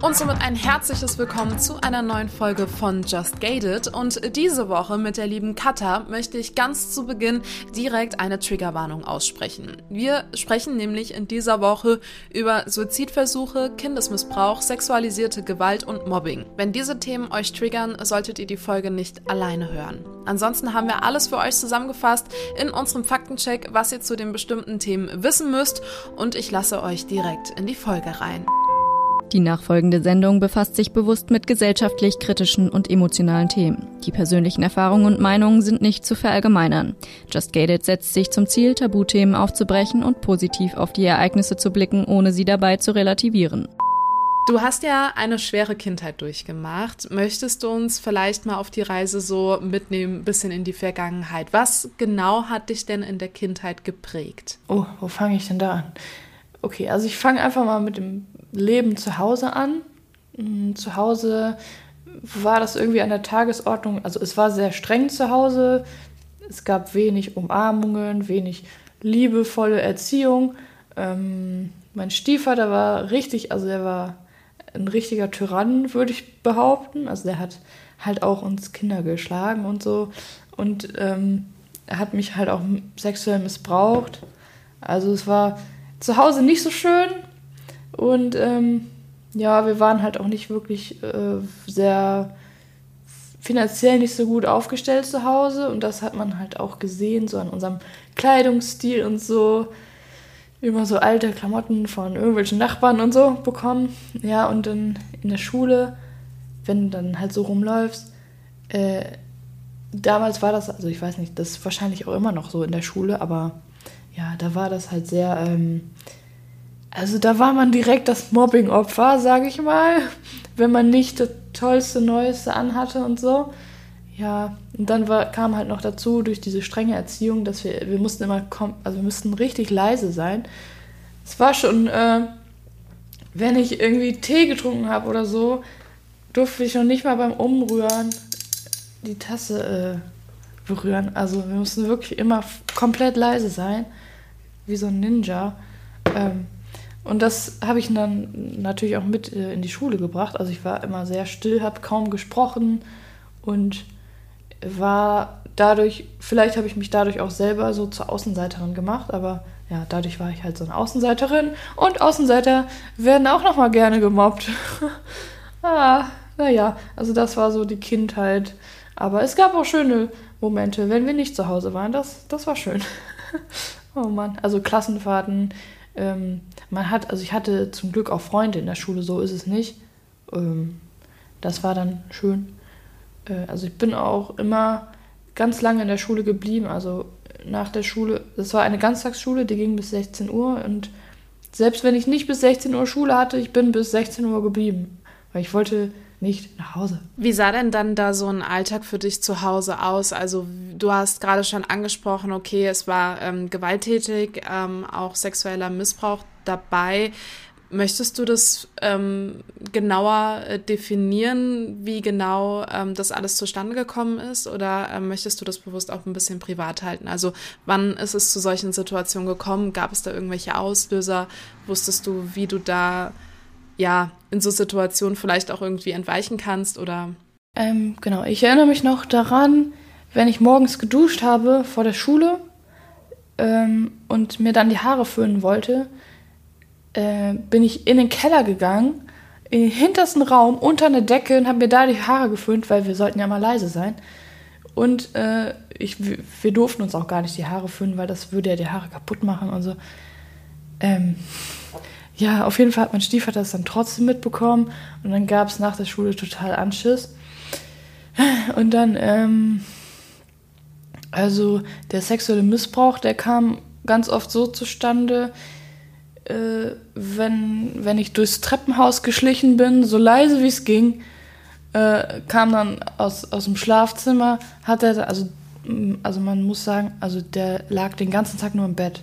Und somit ein herzliches Willkommen zu einer neuen Folge von Just Gated. Und diese Woche mit der lieben Katha möchte ich ganz zu Beginn direkt eine Triggerwarnung aussprechen. Wir sprechen nämlich in dieser Woche über Suizidversuche, Kindesmissbrauch, sexualisierte Gewalt und Mobbing. Wenn diese Themen euch triggern, solltet ihr die Folge nicht alleine hören. Ansonsten haben wir alles für euch zusammengefasst in unserem Faktencheck, was ihr zu den bestimmten Themen wissen müsst. Und ich lasse euch direkt in die Folge rein. Die nachfolgende Sendung befasst sich bewusst mit gesellschaftlich kritischen und emotionalen Themen. Die persönlichen Erfahrungen und Meinungen sind nicht zu verallgemeinern. Just Gated setzt sich zum Ziel, Tabuthemen aufzubrechen und positiv auf die Ereignisse zu blicken, ohne sie dabei zu relativieren. Du hast ja eine schwere Kindheit durchgemacht. Möchtest du uns vielleicht mal auf die Reise so mitnehmen, ein bisschen in die Vergangenheit? Was genau hat dich denn in der Kindheit geprägt? Oh, wo fange ich denn da an? Okay, also ich fange einfach mal mit dem Leben zu Hause an. Mm, zu Hause war das irgendwie an der Tagesordnung, also es war sehr streng zu Hause. Es gab wenig Umarmungen, wenig liebevolle Erziehung. Ähm, mein Stiefvater war richtig, also er war ein richtiger Tyrann, würde ich behaupten. Also der hat halt auch uns Kinder geschlagen und so. Und ähm, er hat mich halt auch sexuell missbraucht. Also es war zu Hause nicht so schön, und ähm, ja, wir waren halt auch nicht wirklich äh, sehr finanziell nicht so gut aufgestellt zu Hause. Und das hat man halt auch gesehen, so an unserem Kleidungsstil und so. Immer so alte Klamotten von irgendwelchen Nachbarn und so bekommen. Ja, und dann in der Schule, wenn du dann halt so rumläufst, äh, damals war das, also ich weiß nicht, das ist wahrscheinlich auch immer noch so in der Schule, aber ja, da war das halt sehr, ähm, also da war man direkt das Mobbing-Opfer, sage ich mal, wenn man nicht das tollste, neueste anhatte und so. Ja, und dann war, kam halt noch dazu durch diese strenge Erziehung, dass wir, wir mussten immer, also wir mussten richtig leise sein. Es war schon, äh, wenn ich irgendwie Tee getrunken habe oder so, durfte ich noch nicht mal beim Umrühren die Tasse äh, berühren. Also wir mussten wirklich immer komplett leise sein, wie so ein Ninja. Ähm, und das habe ich dann natürlich auch mit äh, in die Schule gebracht. Also ich war immer sehr still, habe kaum gesprochen und war dadurch, vielleicht habe ich mich dadurch auch selber so zur Außenseiterin gemacht, aber ja, dadurch war ich halt so eine Außenseiterin und Außenseiter werden auch nochmal gerne gemobbt. ah, naja, also das war so die Kindheit. Aber es gab auch schöne Momente, wenn wir nicht zu Hause waren. Das, das war schön. oh Mann, also Klassenfahrten, ähm, man hat, also ich hatte zum Glück auch Freunde in der Schule, so ist es nicht. Ähm, das war dann schön. Äh, also ich bin auch immer ganz lange in der Schule geblieben. Also nach der Schule, das war eine Ganztagsschule, die ging bis 16 Uhr und selbst wenn ich nicht bis 16 Uhr Schule hatte, ich bin bis 16 Uhr geblieben, weil ich wollte nicht nach Hause. Wie sah denn dann da so ein Alltag für dich zu Hause aus? Also du hast gerade schon angesprochen, okay, es war ähm, gewalttätig, ähm, auch sexueller Missbrauch dabei. Möchtest du das ähm, genauer äh, definieren, wie genau ähm, das alles zustande gekommen ist? Oder ähm, möchtest du das bewusst auch ein bisschen privat halten? Also wann ist es zu solchen Situationen gekommen? Gab es da irgendwelche Auslöser? Wusstest du, wie du da ja in so Situationen vielleicht auch irgendwie entweichen kannst? Oder? Ähm, genau, ich erinnere mich noch daran, wenn ich morgens geduscht habe vor der Schule ähm, und mir dann die Haare föhnen wollte, äh, bin ich in den Keller gegangen, in den hintersten Raum, unter eine Decke und habe mir da die Haare geföhnt, weil wir sollten ja mal leise sein. Und äh, ich, wir durften uns auch gar nicht die Haare föhnen, weil das würde ja die Haare kaputt machen und so. Ähm, ja, auf jeden Fall hat mein Stiefvater das dann trotzdem mitbekommen und dann gab es nach der Schule total Anschiss. Und dann, ähm, also der sexuelle Missbrauch, der kam ganz oft so zustande, äh, wenn, wenn ich durchs Treppenhaus geschlichen bin, so leise wie es ging, äh, kam dann aus, aus dem Schlafzimmer, hat er, also, also man muss sagen, also der lag den ganzen Tag nur im Bett.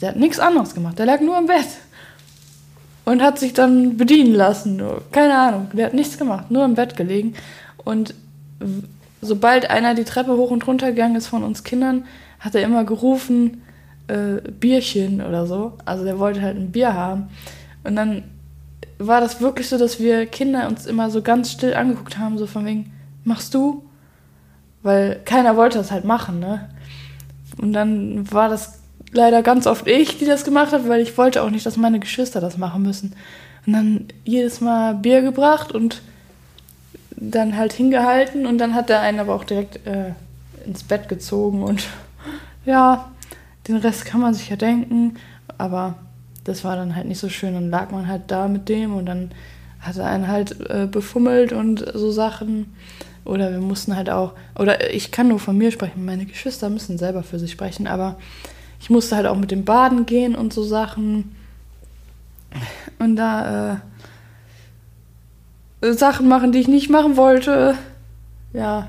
Der hat nichts anderes gemacht, der lag nur im Bett. Und hat sich dann bedienen lassen. Keine Ahnung, der hat nichts gemacht, nur im Bett gelegen. Und sobald einer die Treppe hoch und runter gegangen ist von uns Kindern, hat er immer gerufen, äh, Bierchen oder so. Also der wollte halt ein Bier haben. Und dann war das wirklich so, dass wir Kinder uns immer so ganz still angeguckt haben, so von wegen, machst du? Weil keiner wollte das halt machen, ne? Und dann war das leider ganz oft ich, die das gemacht hat, weil ich wollte auch nicht, dass meine Geschwister das machen müssen. Und dann jedes Mal Bier gebracht und dann halt hingehalten und dann hat der einen aber auch direkt äh, ins Bett gezogen und ja, den Rest kann man sich ja denken, aber das war dann halt nicht so schön. Dann lag man halt da mit dem und dann hat er einen halt äh, befummelt und so Sachen. Oder wir mussten halt auch, oder ich kann nur von mir sprechen, meine Geschwister müssen selber für sich sprechen, aber ich musste halt auch mit dem Baden gehen und so Sachen. Und da äh, Sachen machen, die ich nicht machen wollte. Ja,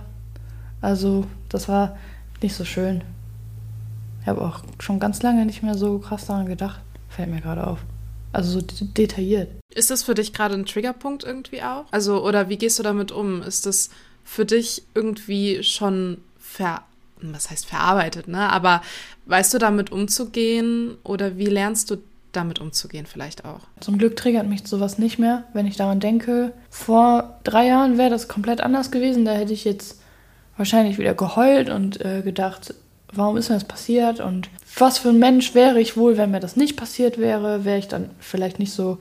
also das war nicht so schön. Ich habe auch schon ganz lange nicht mehr so krass daran gedacht. Fällt mir gerade auf. Also so detailliert. Ist das für dich gerade ein Triggerpunkt irgendwie auch? Also, oder wie gehst du damit um? Ist das für dich irgendwie schon ver was heißt verarbeitet, ne? Aber weißt du damit umzugehen oder wie lernst du damit umzugehen vielleicht auch? Zum Glück triggert mich sowas nicht mehr, wenn ich daran denke. Vor drei Jahren wäre das komplett anders gewesen. Da hätte ich jetzt wahrscheinlich wieder geheult und äh, gedacht, warum ist mir das passiert und was für ein Mensch wäre ich wohl, wenn mir das nicht passiert wäre, wäre ich dann vielleicht nicht so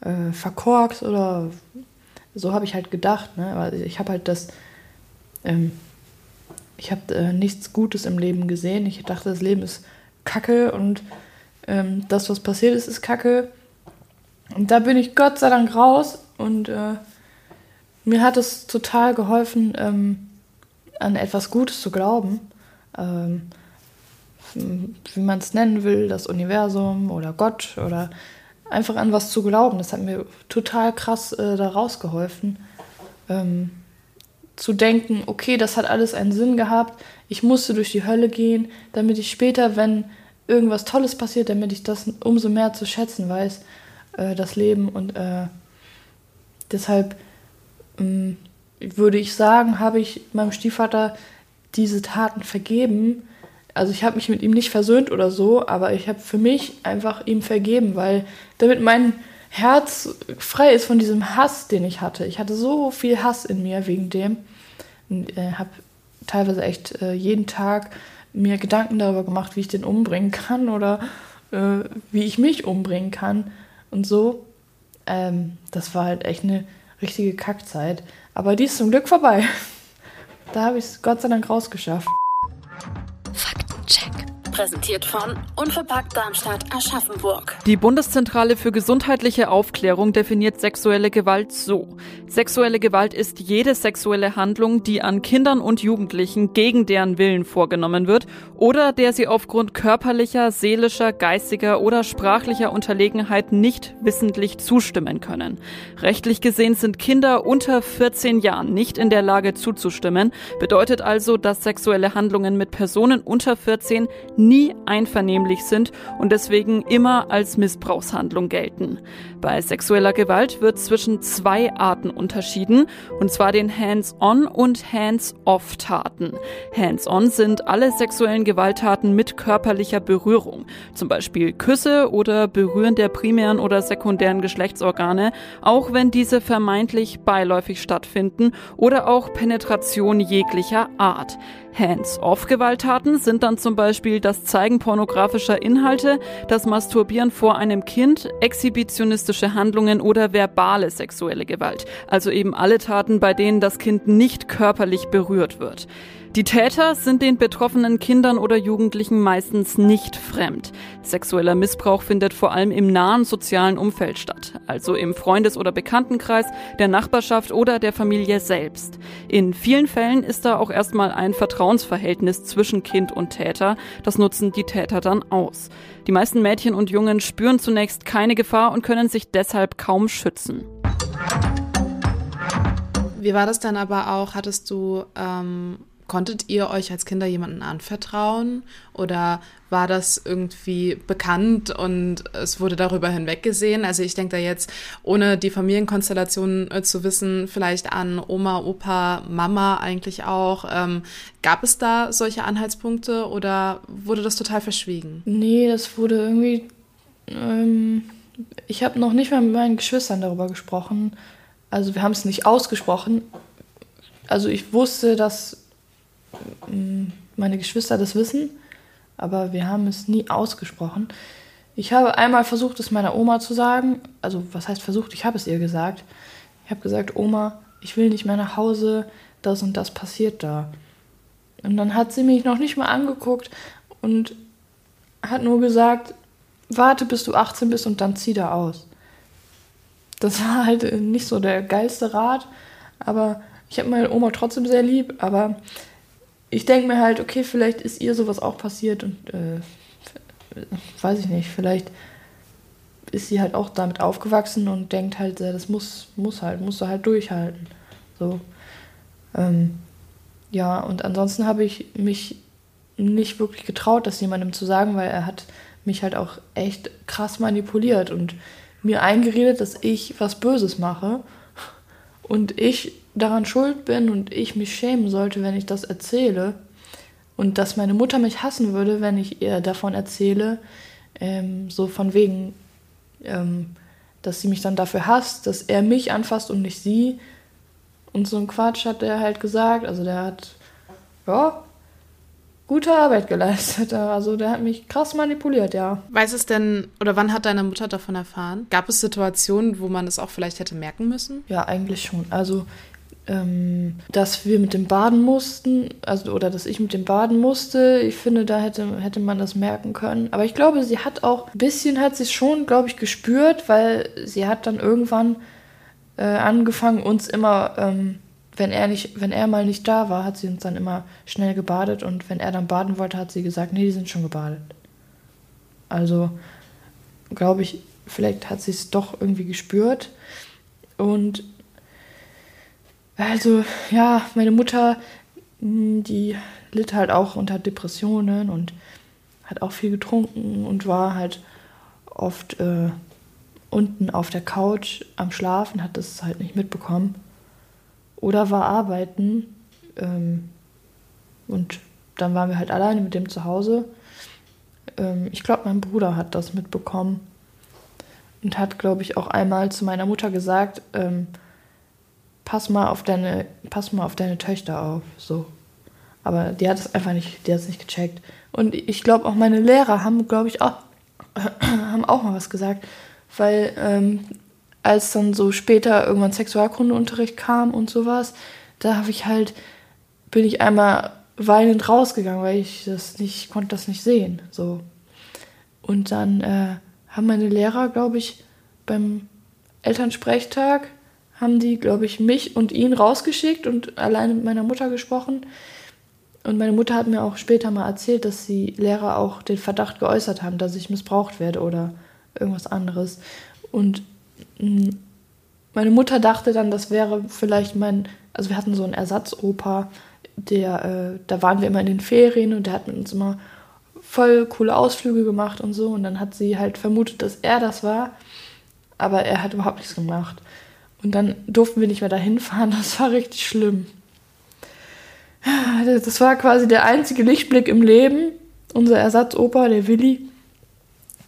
äh, verkorkt oder so habe ich halt gedacht, ne? Weil ich habe halt das, ähm, ich habe äh, nichts Gutes im Leben gesehen. Ich dachte, das Leben ist Kacke und ähm, das, was passiert ist, ist Kacke. Und da bin ich Gott sei Dank raus und äh, mir hat es total geholfen, ähm, an etwas Gutes zu glauben ähm, wie man es nennen will, das Universum oder Gott oder einfach an was zu glauben. Das hat mir total krass äh, da rausgeholfen. Ähm, zu denken, okay, das hat alles einen Sinn gehabt, ich musste durch die Hölle gehen, damit ich später, wenn irgendwas Tolles passiert, damit ich das umso mehr zu schätzen weiß, äh, das Leben. Und äh, deshalb ähm, würde ich sagen, habe ich meinem Stiefvater diese Taten vergeben. Also ich habe mich mit ihm nicht versöhnt oder so, aber ich habe für mich einfach ihm vergeben, weil damit mein Herz frei ist von diesem Hass, den ich hatte. Ich hatte so viel Hass in mir wegen dem und äh, habe teilweise echt äh, jeden Tag mir Gedanken darüber gemacht, wie ich den umbringen kann oder äh, wie ich mich umbringen kann und so. Ähm, das war halt echt eine richtige Kackzeit. Aber die ist zum Glück vorbei. Da habe ich es Gott sei Dank rausgeschafft. Präsentiert von Unverpackt Darmstadt Aschaffenburg. Die Bundeszentrale für gesundheitliche Aufklärung definiert sexuelle Gewalt so. Sexuelle Gewalt ist jede sexuelle Handlung, die an Kindern und Jugendlichen gegen deren Willen vorgenommen wird oder der sie aufgrund körperlicher, seelischer, geistiger oder sprachlicher Unterlegenheit nicht wissentlich zustimmen können. Rechtlich gesehen sind Kinder unter 14 Jahren nicht in der Lage zuzustimmen, bedeutet also, dass sexuelle Handlungen mit Personen unter 14 nie einvernehmlich sind und deswegen immer als Missbrauchshandlung gelten. Bei sexueller Gewalt wird zwischen zwei Arten unterschieden, und zwar den Hands-on und Hands-off-Taten. Hands-on sind alle sexuellen Gewalttaten mit körperlicher Berührung, zum Beispiel Küsse oder Berühren der primären oder sekundären Geschlechtsorgane, auch wenn diese vermeintlich beiläufig stattfinden oder auch Penetration jeglicher Art. Hands-off-Gewalttaten sind dann zum Beispiel das Zeigen pornografischer Inhalte, das Masturbieren vor einem Kind, exhibitionistische Handlungen oder verbale sexuelle Gewalt. Also eben alle Taten, bei denen das Kind nicht körperlich berührt wird. Die Täter sind den betroffenen Kindern oder Jugendlichen meistens nicht fremd. Sexueller Missbrauch findet vor allem im nahen sozialen Umfeld statt, also im Freundes- oder Bekanntenkreis, der Nachbarschaft oder der Familie selbst. In vielen Fällen ist da auch erstmal ein Vertrauensverhältnis zwischen Kind und Täter. Das nutzen die Täter dann aus. Die meisten Mädchen und Jungen spüren zunächst keine Gefahr und können sich deshalb kaum schützen. Wie war das dann aber auch? Hattest du ähm Konntet ihr euch als Kinder jemanden anvertrauen oder war das irgendwie bekannt und es wurde darüber hinweggesehen? Also ich denke da jetzt, ohne die Familienkonstellation äh, zu wissen, vielleicht an Oma, Opa, Mama eigentlich auch. Ähm, gab es da solche Anhaltspunkte oder wurde das total verschwiegen? Nee, das wurde irgendwie... Ähm, ich habe noch nicht mal mit meinen Geschwistern darüber gesprochen. Also wir haben es nicht ausgesprochen. Also ich wusste, dass meine Geschwister das wissen, aber wir haben es nie ausgesprochen. Ich habe einmal versucht, es meiner Oma zu sagen. Also, was heißt versucht? Ich habe es ihr gesagt. Ich habe gesagt, Oma, ich will nicht mehr nach Hause, das und das passiert da. Und dann hat sie mich noch nicht mal angeguckt und hat nur gesagt, warte, bis du 18 bist und dann zieh da aus. Das war halt nicht so der geilste Rat, aber ich habe meine Oma trotzdem sehr lieb, aber ich denke mir halt, okay, vielleicht ist ihr sowas auch passiert und äh, weiß ich nicht, vielleicht ist sie halt auch damit aufgewachsen und denkt halt, das muss, muss halt, musst du halt durchhalten. So. Ähm, ja, und ansonsten habe ich mich nicht wirklich getraut, das jemandem zu sagen, weil er hat mich halt auch echt krass manipuliert und mir eingeredet, dass ich was Böses mache und ich daran schuld bin und ich mich schämen sollte, wenn ich das erzähle und dass meine Mutter mich hassen würde, wenn ich ihr davon erzähle, ähm, so von wegen, ähm, dass sie mich dann dafür hasst, dass er mich anfasst und nicht sie. Und so ein Quatsch hat er halt gesagt. Also der hat, ja, gute Arbeit geleistet. Also der hat mich krass manipuliert, ja. Weiß es denn, oder wann hat deine Mutter davon erfahren? Gab es Situationen, wo man es auch vielleicht hätte merken müssen? Ja, eigentlich schon. Also ähm, dass wir mit dem Baden mussten, also oder dass ich mit dem Baden musste. Ich finde, da hätte, hätte man das merken können. Aber ich glaube, sie hat auch ein bisschen hat sie schon, glaube ich, gespürt, weil sie hat dann irgendwann äh, angefangen, uns immer, ähm, wenn er nicht, wenn er mal nicht da war, hat sie uns dann immer schnell gebadet und wenn er dann baden wollte, hat sie gesagt, nee, die sind schon gebadet. Also glaube ich, vielleicht hat sie es doch irgendwie gespürt. Und also, ja, meine Mutter, hm, die litt halt auch unter Depressionen und hat auch viel getrunken und war halt oft äh, unten auf der Couch am Schlafen, hat das halt nicht mitbekommen. Oder war arbeiten ähm, und dann waren wir halt alleine mit dem zu Hause. Ähm, ich glaube, mein Bruder hat das mitbekommen und hat, glaube ich, auch einmal zu meiner Mutter gesagt, ähm, pass mal auf deine, pass mal auf deine Töchter auf. So. Aber die hat es einfach nicht, die hat nicht gecheckt. Und ich glaube auch meine Lehrer haben, glaube ich, auch, haben auch mal was gesagt. Weil ähm, als dann so später irgendwann Sexualkundeunterricht kam und sowas, da habe ich halt, bin ich einmal weinend rausgegangen, weil ich das nicht, konnte das nicht sehen. So. Und dann äh, haben meine Lehrer, glaube ich, beim Elternsprechtag haben die, glaube ich, mich und ihn rausgeschickt und alleine mit meiner Mutter gesprochen. Und meine Mutter hat mir auch später mal erzählt, dass die Lehrer auch den Verdacht geäußert haben, dass ich missbraucht werde oder irgendwas anderes. Und mm, meine Mutter dachte dann, das wäre vielleicht mein, also wir hatten so einen Ersatzopa, der, äh, da waren wir immer in den Ferien und der hat mit uns immer voll coole Ausflüge gemacht und so. Und dann hat sie halt vermutet, dass er das war, aber er hat überhaupt nichts gemacht. Und dann durften wir nicht mehr dahin fahren. Das war richtig schlimm. Das war quasi der einzige Lichtblick im Leben. Unser Ersatzoper, der Willi.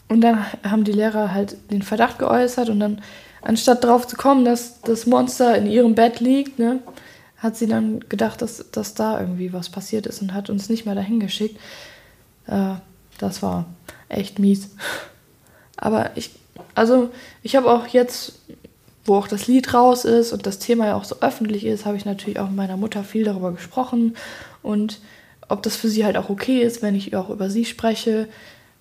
Und dann haben die Lehrer halt den Verdacht geäußert und dann, anstatt darauf zu kommen, dass das Monster in ihrem Bett liegt, ne, hat sie dann gedacht, dass, dass da irgendwie was passiert ist und hat uns nicht mehr dahin geschickt. Äh, das war echt mies. Aber ich, also ich habe auch jetzt wo auch das Lied raus ist und das Thema ja auch so öffentlich ist, habe ich natürlich auch mit meiner Mutter viel darüber gesprochen und ob das für sie halt auch okay ist, wenn ich auch über sie spreche.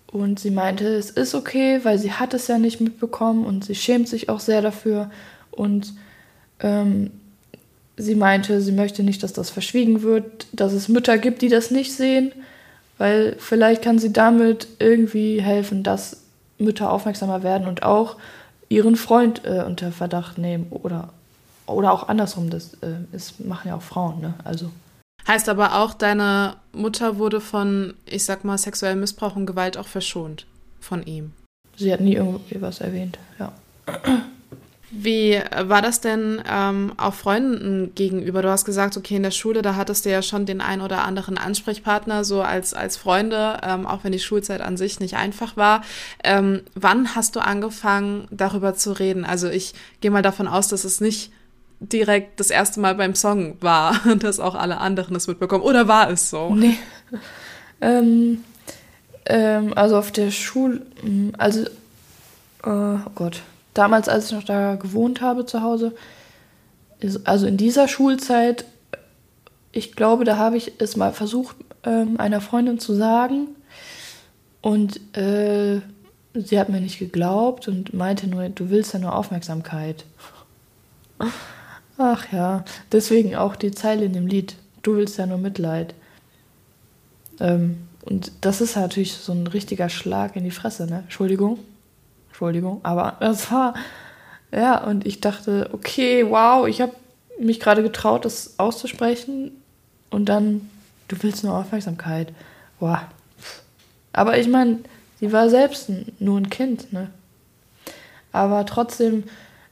Und sie meinte, es ist okay, weil sie hat es ja nicht mitbekommen und sie schämt sich auch sehr dafür. Und ähm, sie meinte, sie möchte nicht, dass das verschwiegen wird, dass es Mütter gibt, die das nicht sehen, weil vielleicht kann sie damit irgendwie helfen, dass Mütter aufmerksamer werden und auch ihren Freund äh, unter Verdacht nehmen oder, oder auch andersrum, das äh, ist, machen ja auch Frauen, ne? Also. Heißt aber auch, deine Mutter wurde von, ich sag mal, sexuellem Missbrauch und Gewalt auch verschont von ihm. Sie hat nie irgendwas erwähnt, ja. Wie war das denn ähm, auch Freunden gegenüber? Du hast gesagt, okay, in der Schule, da hattest du ja schon den ein oder anderen Ansprechpartner, so als, als Freunde, ähm, auch wenn die Schulzeit an sich nicht einfach war. Ähm, wann hast du angefangen, darüber zu reden? Also ich gehe mal davon aus, dass es nicht direkt das erste Mal beim Song war, dass auch alle anderen das mitbekommen. Oder war es so? Nee. ähm, ähm, also auf der Schule, also, äh, oh Gott damals, als ich noch da gewohnt habe zu Hause, ist, also in dieser Schulzeit, ich glaube, da habe ich es mal versucht, ähm, einer Freundin zu sagen. Und äh, sie hat mir nicht geglaubt und meinte nur, du willst ja nur Aufmerksamkeit. Ach ja, deswegen auch die Zeile in dem Lied, du willst ja nur Mitleid. Ähm, und das ist natürlich so ein richtiger Schlag in die Fresse, ne? Entschuldigung. Entschuldigung, aber das war, ja, und ich dachte, okay, wow, ich habe mich gerade getraut, das auszusprechen und dann, du willst nur Aufmerksamkeit. Wow. Aber ich meine, sie war selbst nur ein Kind, ne? Aber trotzdem,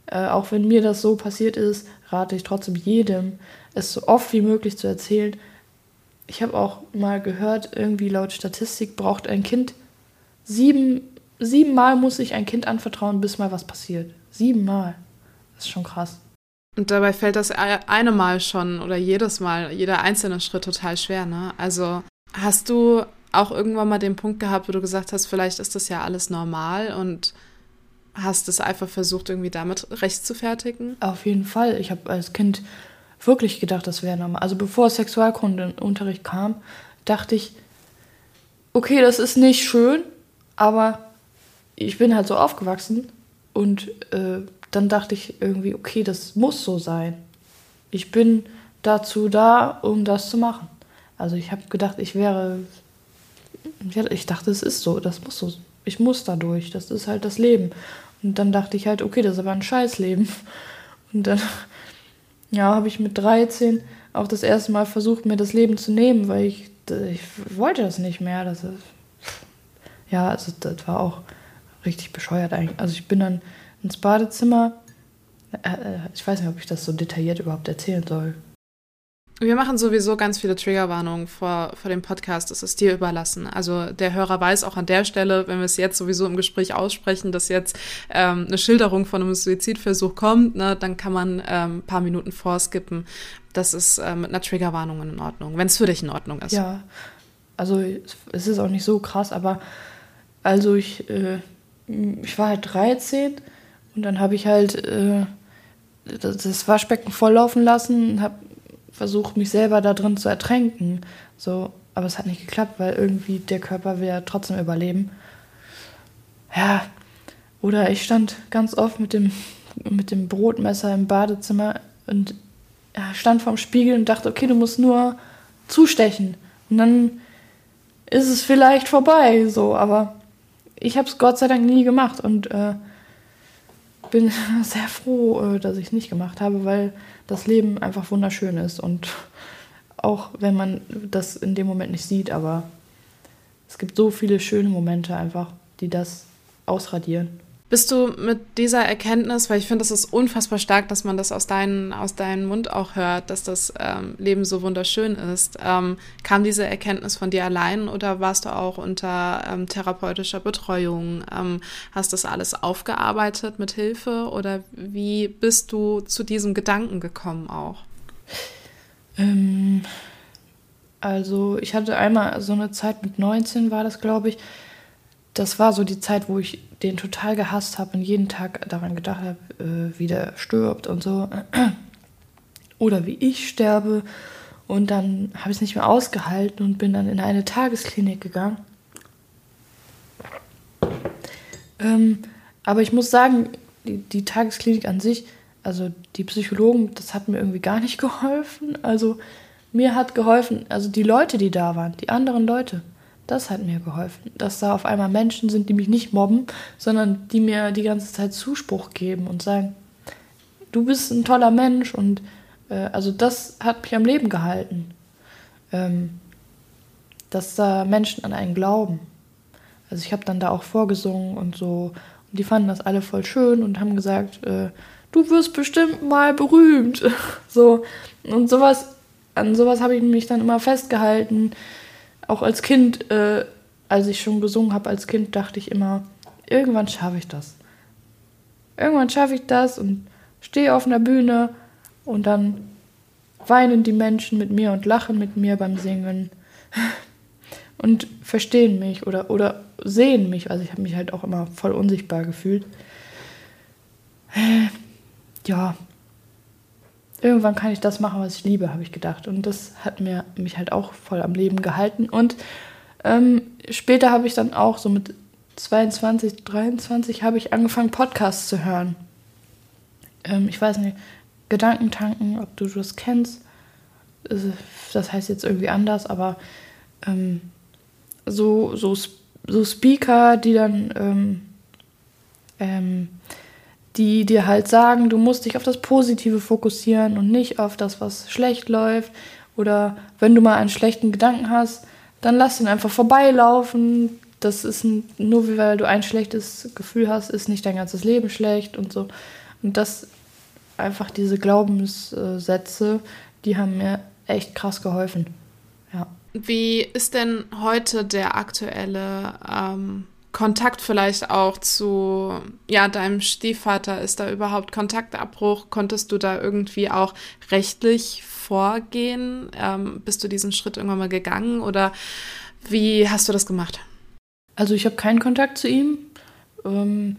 äh, auch wenn mir das so passiert ist, rate ich trotzdem jedem, es so oft wie möglich zu erzählen. Ich habe auch mal gehört, irgendwie laut Statistik braucht ein Kind sieben siebenmal muss ich ein Kind anvertrauen, bis mal was passiert. Siebenmal. Das ist schon krass. Und dabei fällt das eine Mal schon oder jedes Mal, jeder einzelne Schritt total schwer, ne? Also hast du auch irgendwann mal den Punkt gehabt, wo du gesagt hast, vielleicht ist das ja alles normal und hast es einfach versucht, irgendwie damit recht zu fertigen? Auf jeden Fall. Ich habe als Kind wirklich gedacht, das wäre normal. Also bevor Sexualkundenunterricht kam, dachte ich, okay, das ist nicht schön, aber ich bin halt so aufgewachsen und äh, dann dachte ich irgendwie, okay, das muss so sein. Ich bin dazu da, um das zu machen. Also ich habe gedacht, ich wäre, ich dachte, es ist so, das muss so, ich muss da durch, das ist halt das Leben. Und dann dachte ich halt, okay, das ist aber ein Scheißleben. Und dann, ja, habe ich mit 13 auch das erste Mal versucht, mir das Leben zu nehmen, weil ich, ich wollte das nicht mehr. Das ist, ja, also das war auch richtig bescheuert eigentlich. Also ich bin dann ins Badezimmer. Äh, äh, ich weiß nicht, ob ich das so detailliert überhaupt erzählen soll. Wir machen sowieso ganz viele Triggerwarnungen vor, vor dem Podcast. Das ist dir überlassen. Also der Hörer weiß auch an der Stelle, wenn wir es jetzt sowieso im Gespräch aussprechen, dass jetzt ähm, eine Schilderung von einem Suizidversuch kommt, ne, dann kann man ähm, ein paar Minuten vorskippen. Das ist äh, mit einer Triggerwarnung in Ordnung, wenn es für dich in Ordnung ist. Ja, also es ist auch nicht so krass, aber also ich äh, ich war halt 13 und dann habe ich halt äh, das Waschbecken volllaufen lassen und habe versucht, mich selber da drin zu ertränken. So, aber es hat nicht geklappt, weil irgendwie der Körper will ja trotzdem überleben. Ja, oder ich stand ganz oft mit dem, mit dem Brotmesser im Badezimmer und ja, stand vorm Spiegel und dachte, okay, du musst nur zustechen. Und dann ist es vielleicht vorbei, so, aber ich habe es Gott sei Dank nie gemacht und äh, bin sehr froh, äh, dass ich es nicht gemacht habe, weil das Leben einfach wunderschön ist und auch wenn man das in dem Moment nicht sieht, aber es gibt so viele schöne Momente einfach, die das ausradieren. Bist du mit dieser Erkenntnis, weil ich finde, es ist unfassbar stark, dass man das aus, deinen, aus deinem Mund auch hört, dass das ähm, Leben so wunderschön ist. Ähm, kam diese Erkenntnis von dir allein oder warst du auch unter ähm, therapeutischer Betreuung? Ähm, hast das alles aufgearbeitet mit Hilfe oder wie bist du zu diesem Gedanken gekommen auch? Ähm, also ich hatte einmal so eine Zeit mit 19 war das, glaube ich, das war so die Zeit, wo ich den total gehasst habe und jeden Tag daran gedacht habe, äh, wie der stirbt und so. Oder wie ich sterbe. Und dann habe ich es nicht mehr ausgehalten und bin dann in eine Tagesklinik gegangen. Ähm, aber ich muss sagen, die, die, Tagesklinik an sich, also die Psychologen, das hat mir irgendwie gar nicht geholfen. Also mir hat geholfen, also die Leute, die da waren, die anderen Leute, das hat mir geholfen. Dass da auf einmal Menschen sind, die mich nicht mobben, sondern die mir die ganze Zeit Zuspruch geben und sagen, du bist ein toller Mensch und äh, also das hat mich am Leben gehalten. Ähm, dass da Menschen an einen glauben. Also ich habe dann da auch vorgesungen und so. Und die fanden das alle voll schön und haben gesagt, äh, du wirst bestimmt mal berühmt. so. Und sowas, an sowas habe ich mich dann immer festgehalten. Auch als Kind, äh, als ich schon gesungen habe, als Kind dachte ich immer, irgendwann schaffe ich das. Irgendwann schaffe ich das und stehe auf einer Bühne und dann weinen die Menschen mit mir und lachen mit mir beim Singen und verstehen mich oder, oder sehen mich. Also ich habe mich halt auch immer voll unsichtbar gefühlt. Ja, irgendwann kann ich das machen, was ich liebe, habe ich gedacht. Und das hat mir mich halt auch voll am Leben gehalten. Und ähm, später habe ich dann auch so mit 22, 23 habe ich angefangen, Podcasts zu hören. Ähm, ich weiß nicht, Gedankentanken, ob du das kennst. Das heißt jetzt irgendwie anders, aber ähm, so, so, so Speaker, die dann ähm, ähm, die dir halt sagen, du musst dich auf das Positive fokussieren und nicht auf das, was schlecht läuft. Oder wenn du mal einen schlechten Gedanken hast, dann lass ihn einfach vorbeilaufen. Das ist nur, weil du ein schlechtes Gefühl hast, ist nicht dein ganzes Leben schlecht und so. Und das einfach diese Glaubenssätze, die haben mir echt krass geholfen. Ja. Wie ist denn heute der aktuelle ähm, Kontakt vielleicht auch zu ja deinem Stiefvater? Ist da überhaupt Kontaktabbruch? Konntest du da irgendwie auch rechtlich vorgehen? Ähm, bist du diesen Schritt irgendwann mal gegangen oder wie hast du das gemacht? Also ich habe keinen Kontakt zu ihm. Ähm,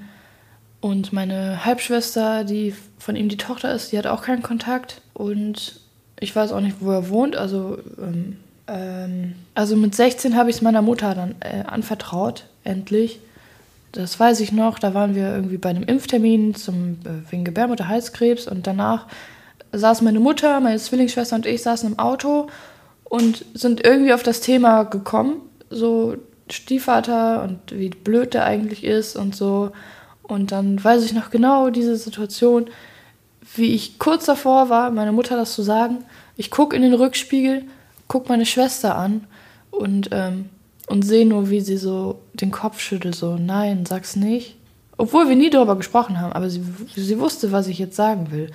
und meine Halbschwester, die von ihm die Tochter ist, die hat auch keinen Kontakt. Und ich weiß auch nicht, wo er wohnt. Also, ähm, ähm, also mit 16 habe ich es meiner Mutter dann äh, anvertraut, endlich. Das weiß ich noch. Da waren wir irgendwie bei einem Impftermin zum, äh, wegen Gebärmutterhalskrebs. Und danach saß meine Mutter, meine Zwillingsschwester und ich saßen im Auto und sind irgendwie auf das Thema gekommen. So Stiefvater und wie blöd der eigentlich ist und so. Und dann weiß ich noch genau diese Situation wie ich kurz davor war, meiner Mutter das zu sagen. Ich gucke in den Rückspiegel, gucke meine Schwester an und, ähm, und sehe nur, wie sie so den Kopf schüttelt, so, nein, sag's nicht. Obwohl wir nie darüber gesprochen haben, aber sie, sie wusste, was ich jetzt sagen will.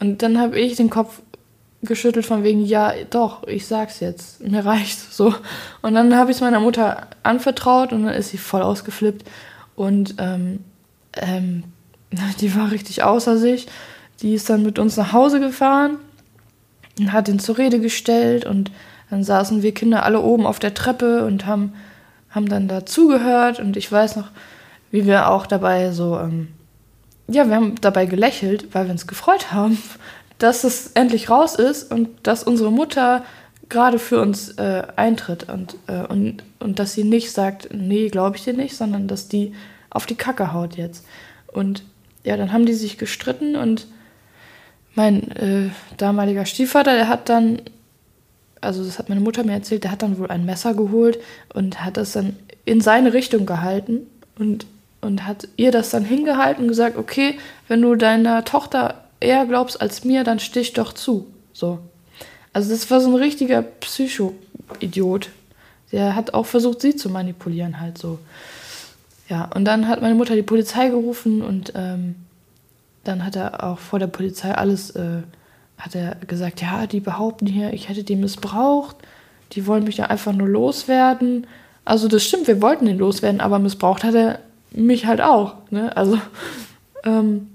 Und dann habe ich den Kopf geschüttelt von wegen, ja, doch, ich sag's jetzt, mir reicht's so. Und dann habe ich es meiner Mutter anvertraut und dann ist sie voll ausgeflippt und ähm, ähm, die war richtig außer sich die ist dann mit uns nach Hause gefahren und hat ihn zur Rede gestellt und dann saßen wir Kinder alle oben auf der Treppe und haben, haben dann dazugehört und ich weiß noch, wie wir auch dabei so, ähm, ja, wir haben dabei gelächelt, weil wir uns gefreut haben, dass es endlich raus ist und dass unsere Mutter gerade für uns äh, eintritt und, äh, und, und dass sie nicht sagt, nee, glaube ich dir nicht, sondern dass die auf die Kacke haut jetzt. Und ja, dann haben die sich gestritten und mein äh, damaliger Stiefvater, der hat dann, also das hat meine Mutter mir erzählt, der hat dann wohl ein Messer geholt und hat das dann in seine Richtung gehalten und, und hat ihr das dann hingehalten und gesagt, okay, wenn du deiner Tochter eher glaubst als mir, dann stich doch zu. So. Also das war so ein richtiger Psycho-Idiot. Der hat auch versucht, sie zu manipulieren, halt so. Ja, und dann hat meine Mutter die Polizei gerufen und ähm, dann hat er auch vor der Polizei alles, äh, hat er gesagt, ja, die behaupten hier, ich hätte die missbraucht, die wollen mich ja einfach nur loswerden. Also das stimmt, wir wollten ihn loswerden, aber missbraucht hat er mich halt auch. Ne? Also, ähm,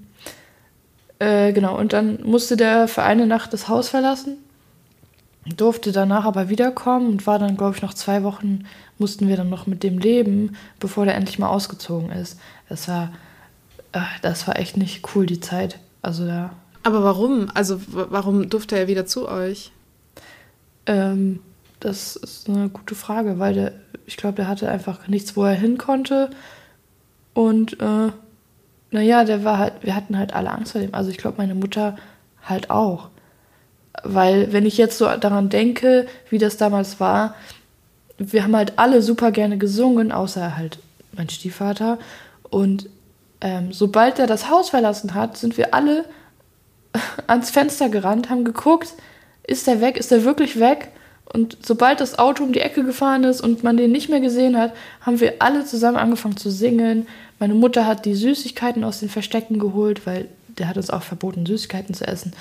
äh, genau, und dann musste der für eine Nacht das Haus verlassen. durfte danach aber wiederkommen und war dann, glaube ich, noch zwei Wochen, mussten wir dann noch mit dem leben, bevor der endlich mal ausgezogen ist. Das war, äh, das war echt nicht cool, die Zeit. Also da. Aber warum? Also warum durfte er wieder zu euch? Ähm, das ist eine gute Frage, weil der, ich glaube, der hatte einfach nichts, wo er hin konnte. Und äh, naja, der war halt, wir hatten halt alle Angst vor dem. Also ich glaube, meine Mutter halt auch. Weil, wenn ich jetzt so daran denke, wie das damals war, wir haben halt alle super gerne gesungen, außer halt mein Stiefvater. Und ähm, sobald er das Haus verlassen hat, sind wir alle ans Fenster gerannt, haben geguckt, ist er weg, ist er wirklich weg? Und sobald das Auto um die Ecke gefahren ist und man den nicht mehr gesehen hat, haben wir alle zusammen angefangen zu singen. Meine Mutter hat die Süßigkeiten aus den Verstecken geholt, weil der hat uns auch verboten, Süßigkeiten zu essen.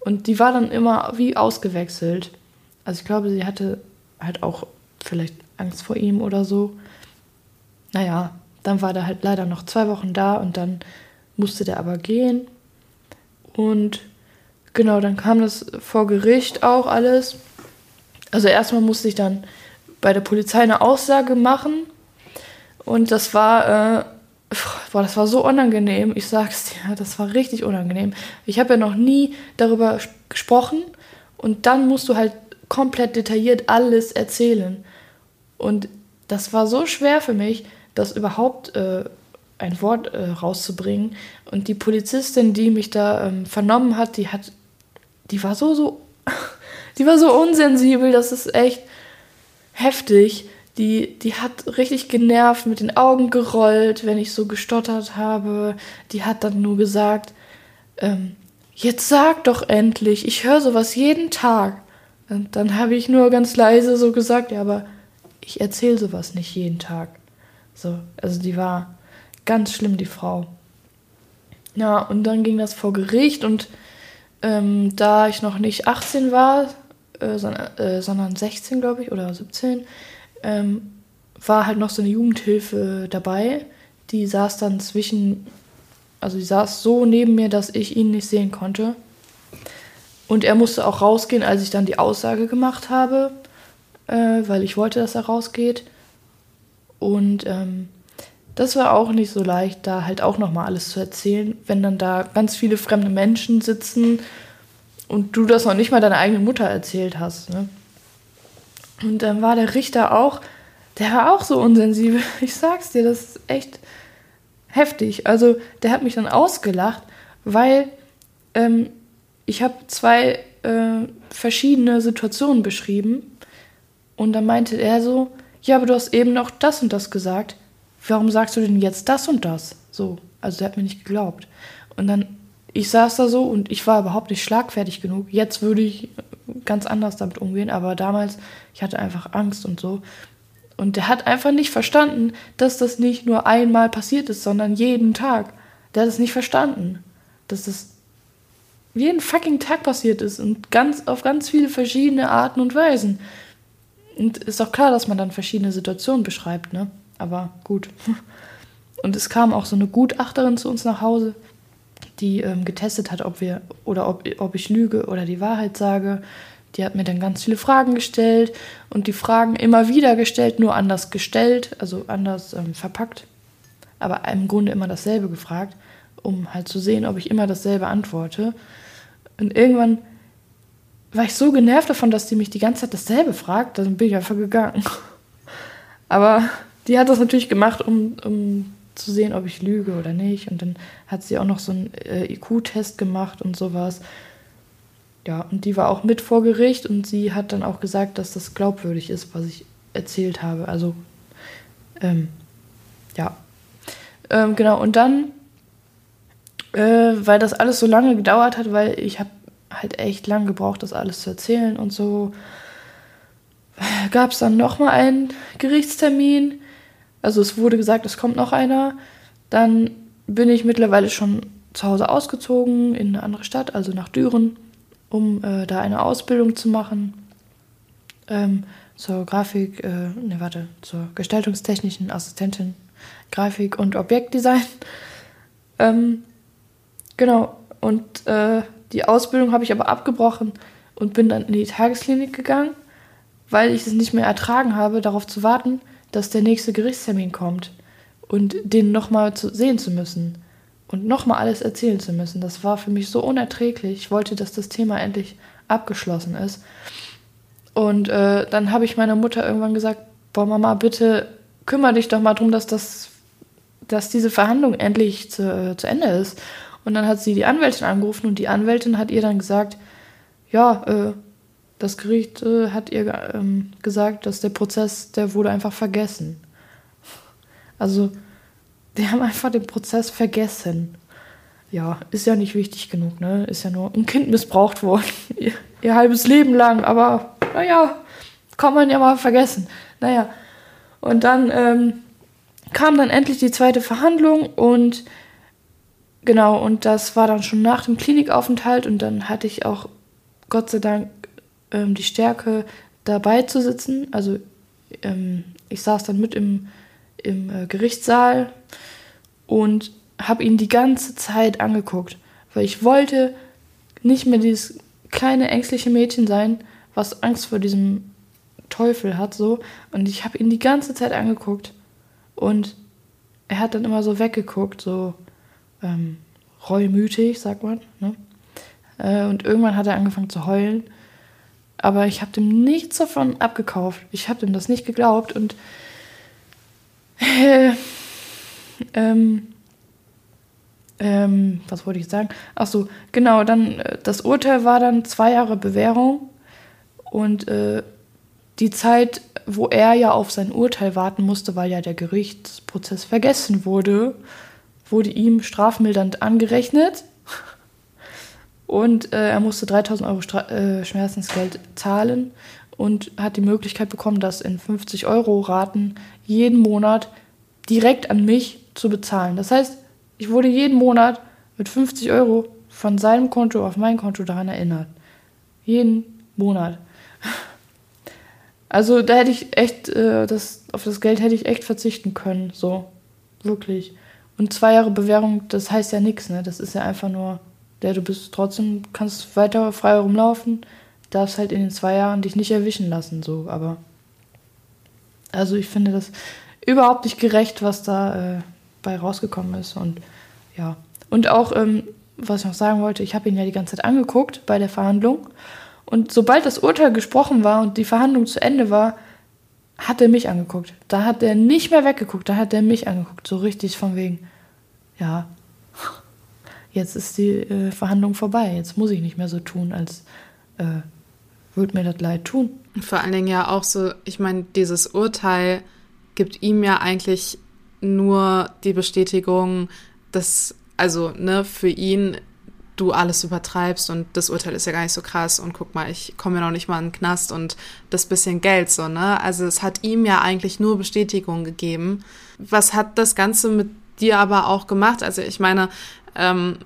Und die war dann immer wie ausgewechselt. Also ich glaube, sie hatte halt auch vielleicht Angst vor ihm oder so. Naja, dann war der halt leider noch zwei Wochen da und dann musste der aber gehen. Und genau, dann kam das vor Gericht auch alles. Also erstmal musste ich dann bei der Polizei eine Aussage machen. Und das war, äh, boah, das war so unangenehm. Ich sag's dir, das war richtig unangenehm. Ich habe ja noch nie darüber gesprochen. Und dann musst du halt komplett detailliert alles erzählen. Und das war so schwer für mich, das überhaupt äh, ein Wort äh, rauszubringen. Und die Polizistin, die mich da ähm, vernommen hat, die hat, die war so, so, die war so unsensibel, das ist echt heftig. Die, die hat richtig genervt, mit den Augen gerollt, wenn ich so gestottert habe. Die hat dann nur gesagt, ähm, jetzt sag doch endlich, ich höre sowas jeden Tag. Und dann habe ich nur ganz leise so gesagt, ja, aber ich erzähle sowas nicht jeden Tag. So, also die war ganz schlimm, die Frau. Ja, und dann ging das vor Gericht und ähm, da ich noch nicht 18 war, äh, sondern, äh, sondern 16, glaube ich, oder 17, ähm, war halt noch so eine Jugendhilfe dabei. Die saß dann zwischen, also die saß so neben mir, dass ich ihn nicht sehen konnte. Und er musste auch rausgehen, als ich dann die Aussage gemacht habe, äh, weil ich wollte, dass er rausgeht. Und ähm, das war auch nicht so leicht, da halt auch nochmal alles zu erzählen, wenn dann da ganz viele fremde Menschen sitzen und du das noch nicht mal deiner eigenen Mutter erzählt hast. Ne? Und dann war der Richter auch, der war auch so unsensibel. Ich sag's dir, das ist echt heftig. Also der hat mich dann ausgelacht, weil ähm, ich habe zwei äh, verschiedene Situationen beschrieben und dann meinte er so, ja, aber du hast eben noch das und das gesagt. Warum sagst du denn jetzt das und das? So, also der hat mir nicht geglaubt. Und dann, ich saß da so und ich war überhaupt nicht schlagfertig genug. Jetzt würde ich ganz anders damit umgehen, aber damals, ich hatte einfach Angst und so. Und der hat einfach nicht verstanden, dass das nicht nur einmal passiert ist, sondern jeden Tag. Der hat es nicht verstanden, dass das jeden fucking Tag passiert ist und ganz auf ganz viele verschiedene Arten und Weisen. Und ist auch klar, dass man dann verschiedene Situationen beschreibt, ne? Aber gut. Und es kam auch so eine Gutachterin zu uns nach Hause, die ähm, getestet hat, ob wir oder ob, ob ich lüge oder die Wahrheit sage. Die hat mir dann ganz viele Fragen gestellt und die Fragen immer wieder gestellt, nur anders gestellt, also anders ähm, verpackt. Aber im Grunde immer dasselbe gefragt, um halt zu sehen, ob ich immer dasselbe antworte. Und irgendwann war ich so genervt davon, dass die mich die ganze Zeit dasselbe fragt, dann bin ich einfach gegangen. Aber die hat das natürlich gemacht, um, um zu sehen, ob ich lüge oder nicht. Und dann hat sie auch noch so einen äh, IQ-Test gemacht und sowas. Ja, und die war auch mit vor Gericht und sie hat dann auch gesagt, dass das glaubwürdig ist, was ich erzählt habe. Also, ähm, ja. Ähm, genau, und dann, äh, weil das alles so lange gedauert hat, weil ich habe halt echt lang gebraucht, das alles zu erzählen und so, gab es dann nochmal einen Gerichtstermin. Also es wurde gesagt, es kommt noch einer. Dann bin ich mittlerweile schon zu Hause ausgezogen in eine andere Stadt, also nach Düren, um äh, da eine Ausbildung zu machen. Ähm, zur Grafik, äh, ne, warte, zur gestaltungstechnischen Assistentin Grafik und Objektdesign. Ähm, genau, und äh, die Ausbildung habe ich aber abgebrochen, und bin dann in die Tagesklinik gegangen, weil ich es nicht mehr ertragen habe, darauf zu warten, dass der nächste Gerichtstermin kommt und den nochmal zu sehen zu müssen und nochmal alles erzählen zu müssen. Das war für mich so unerträglich. Ich wollte, dass das Thema endlich abgeschlossen ist. Und äh, dann habe ich meiner Mutter irgendwann gesagt, boah Mama, bitte kümmere dich doch mal darum, dass das, dass diese Verhandlung endlich zu, äh, zu Ende ist. Und dann hat sie die Anwältin angerufen und die Anwältin hat ihr dann gesagt, ja, äh, das Gericht äh, hat ihr ähm, gesagt, dass der Prozess, der wurde einfach vergessen. Also, die haben einfach den Prozess vergessen. Ja, ist ja nicht wichtig genug, ne? Ist ja nur ein Kind missbraucht worden. ihr, ihr halbes Leben lang, aber naja, kann man ja mal vergessen. Naja, und dann ähm, kam dann endlich die zweite Verhandlung und genau, und das war dann schon nach dem Klinikaufenthalt und dann hatte ich auch Gott sei Dank ähm, die Stärke, dabei zu sitzen. Also ähm, ich saß dann mit im, im äh, Gerichtssaal und habe ihn die ganze Zeit angeguckt, weil ich wollte nicht mehr dieses kleine ängstliche Mädchen sein, was Angst vor diesem Teufel hat so und ich habe ihn die ganze Zeit angeguckt und er hat dann immer so weggeguckt, so ähm, reumütig, sagt man. Ne? Äh, und irgendwann hat er angefangen zu heulen aber ich habe dem nichts davon abgekauft. Ich habe dem das nicht geglaubt und äh, ähm, ähm, was wollte ich sagen? Ach so, genau, dann äh, das Urteil war dann zwei Jahre Bewährung und äh, die Zeit, wo er ja auf sein Urteil warten musste, weil ja der Gerichtsprozess vergessen wurde, wurde ihm strafmildernd angerechnet und äh, er musste 3000 Euro Stra äh, Schmerzensgeld zahlen und hat die Möglichkeit bekommen, das in 50 Euro Raten jeden Monat direkt an mich zu bezahlen. Das heißt, ich wurde jeden Monat mit 50 Euro von seinem Konto auf mein Konto daran erinnert. Jeden Monat. Also da hätte ich echt, äh, das, auf das Geld hätte ich echt verzichten können. So, wirklich. Und zwei Jahre Bewährung, das heißt ja nichts, ne? Das ist ja einfach nur der du bist trotzdem, kannst weiter frei rumlaufen, darfst halt in den zwei Jahren dich nicht erwischen lassen, so, aber also ich finde das überhaupt nicht gerecht, was da äh, bei rausgekommen ist und ja. Und auch, ähm, was ich noch sagen wollte, ich habe ihn ja die ganze Zeit angeguckt bei der Verhandlung und sobald das Urteil gesprochen war und die Verhandlung zu Ende war, hat er mich angeguckt. Da hat er nicht mehr weggeguckt, da hat er mich angeguckt, so richtig von wegen, ja, jetzt ist die äh, Verhandlung vorbei. Jetzt muss ich nicht mehr so tun, als äh, würde mir das leid tun. Vor allen Dingen ja auch so, ich meine, dieses Urteil gibt ihm ja eigentlich nur die Bestätigung, dass, also, ne, für ihn du alles übertreibst und das Urteil ist ja gar nicht so krass und guck mal, ich komme ja noch nicht mal in den Knast und das bisschen Geld so, ne? Also es hat ihm ja eigentlich nur Bestätigung gegeben. Was hat das Ganze mit dir aber auch gemacht? Also ich meine, ähm,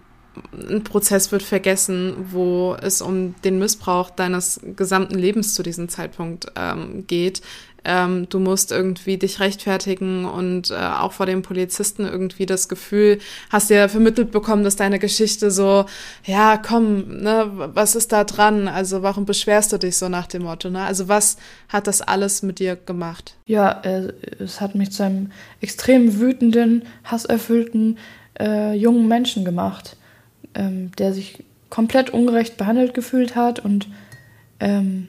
ein Prozess wird vergessen, wo es um den Missbrauch deines gesamten Lebens zu diesem Zeitpunkt ähm, geht. Ähm, du musst irgendwie dich rechtfertigen und äh, auch vor dem Polizisten irgendwie das Gefühl, hast ja vermittelt bekommen, dass deine Geschichte so, ja, komm, ne, was ist da dran? Also warum beschwerst du dich so nach dem Motto? Ne? Also was hat das alles mit dir gemacht? Ja, äh, es hat mich zu einem extrem wütenden, hasserfüllten, äh, jungen Menschen gemacht, ähm, der sich komplett ungerecht behandelt gefühlt hat und ähm,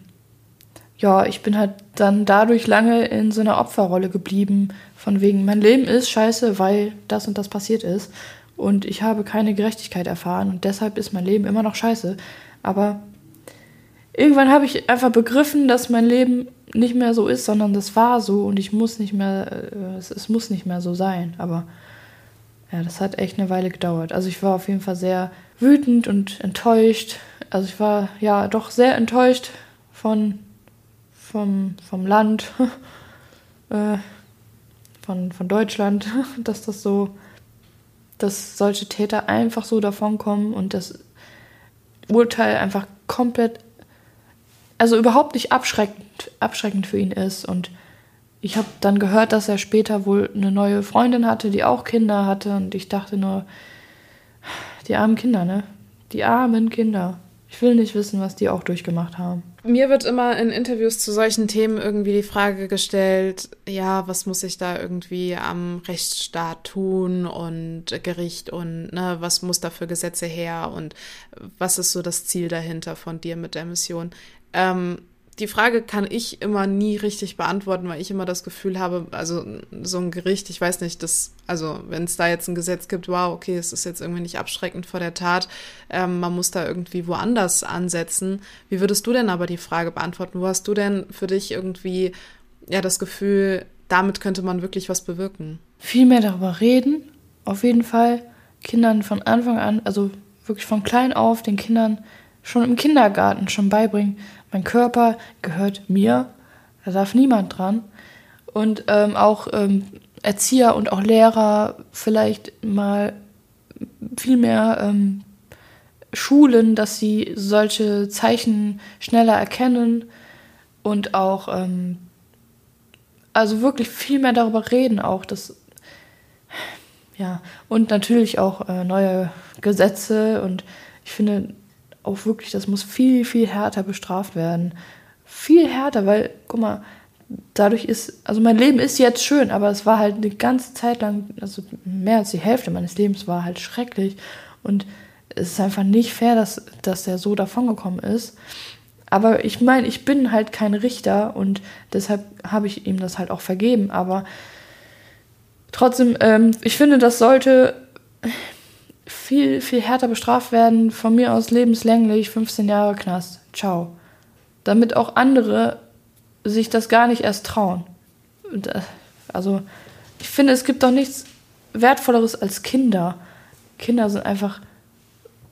ja, ich bin halt dann dadurch lange in so einer Opferrolle geblieben, von wegen, mein Leben ist scheiße, weil das und das passiert ist und ich habe keine Gerechtigkeit erfahren und deshalb ist mein Leben immer noch scheiße. Aber irgendwann habe ich einfach begriffen, dass mein Leben nicht mehr so ist, sondern das war so und ich muss nicht mehr, äh, es, es muss nicht mehr so sein. Aber ja, das hat echt eine Weile gedauert. Also ich war auf jeden Fall sehr wütend und enttäuscht. Also ich war ja doch sehr enttäuscht von vom, vom Land, äh, von, von Deutschland, dass das so, dass solche Täter einfach so davonkommen und das Urteil einfach komplett, also überhaupt nicht abschreckend, abschreckend für ihn ist und ich habe dann gehört, dass er später wohl eine neue Freundin hatte, die auch Kinder hatte. Und ich dachte nur, die armen Kinder, ne? Die armen Kinder. Ich will nicht wissen, was die auch durchgemacht haben. Mir wird immer in Interviews zu solchen Themen irgendwie die Frage gestellt, ja, was muss ich da irgendwie am Rechtsstaat tun und Gericht und ne, was muss da für Gesetze her und was ist so das Ziel dahinter von dir mit der Mission? Ähm, die Frage kann ich immer nie richtig beantworten, weil ich immer das Gefühl habe, also so ein Gericht, ich weiß nicht, das, also wenn es da jetzt ein Gesetz gibt, wow, okay, es ist jetzt irgendwie nicht abschreckend vor der Tat, ähm, man muss da irgendwie woanders ansetzen. Wie würdest du denn aber die Frage beantworten? Wo hast du denn für dich irgendwie ja das Gefühl, damit könnte man wirklich was bewirken? Viel mehr darüber reden, auf jeden Fall. Kindern von Anfang an, also wirklich von klein auf, den Kindern schon im Kindergarten schon beibringen, mein Körper gehört mir, da darf niemand dran. Und ähm, auch ähm, Erzieher und auch Lehrer vielleicht mal viel mehr ähm, schulen, dass sie solche Zeichen schneller erkennen und auch ähm, also wirklich viel mehr darüber reden auch, dass ja und natürlich auch äh, neue Gesetze und ich finde auch wirklich, das muss viel, viel härter bestraft werden. Viel härter, weil, guck mal, dadurch ist, also mein Leben ist jetzt schön, aber es war halt eine ganze Zeit lang, also mehr als die Hälfte meines Lebens war halt schrecklich. Und es ist einfach nicht fair, dass, dass er so davongekommen ist. Aber ich meine, ich bin halt kein Richter und deshalb habe ich ihm das halt auch vergeben. Aber trotzdem, ähm, ich finde, das sollte viel, viel härter bestraft werden. Von mir aus lebenslänglich 15 Jahre Knast. Ciao. Damit auch andere sich das gar nicht erst trauen. Äh, also, ich finde, es gibt doch nichts Wertvolleres als Kinder. Kinder sind einfach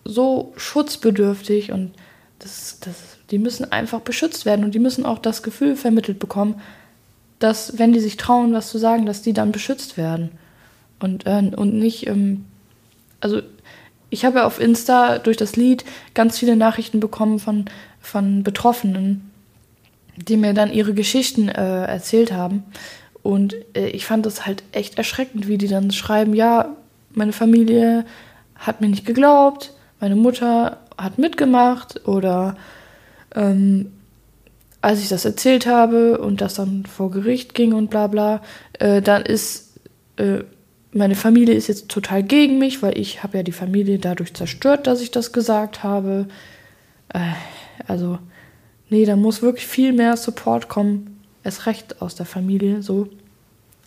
so schutzbedürftig und das, das, die müssen einfach beschützt werden und die müssen auch das Gefühl vermittelt bekommen, dass, wenn die sich trauen, was zu sagen, dass die dann beschützt werden. Und, äh, und nicht ähm, also ich habe auf Insta durch das Lied ganz viele Nachrichten bekommen von, von Betroffenen, die mir dann ihre Geschichten äh, erzählt haben. Und äh, ich fand das halt echt erschreckend, wie die dann schreiben, ja, meine Familie hat mir nicht geglaubt, meine Mutter hat mitgemacht oder ähm, als ich das erzählt habe und das dann vor Gericht ging und bla bla, äh, dann ist äh, meine Familie ist jetzt total gegen mich, weil ich habe ja die Familie dadurch zerstört, dass ich das gesagt habe. Äh, also, nee, da muss wirklich viel mehr Support kommen. Es recht aus der Familie, so.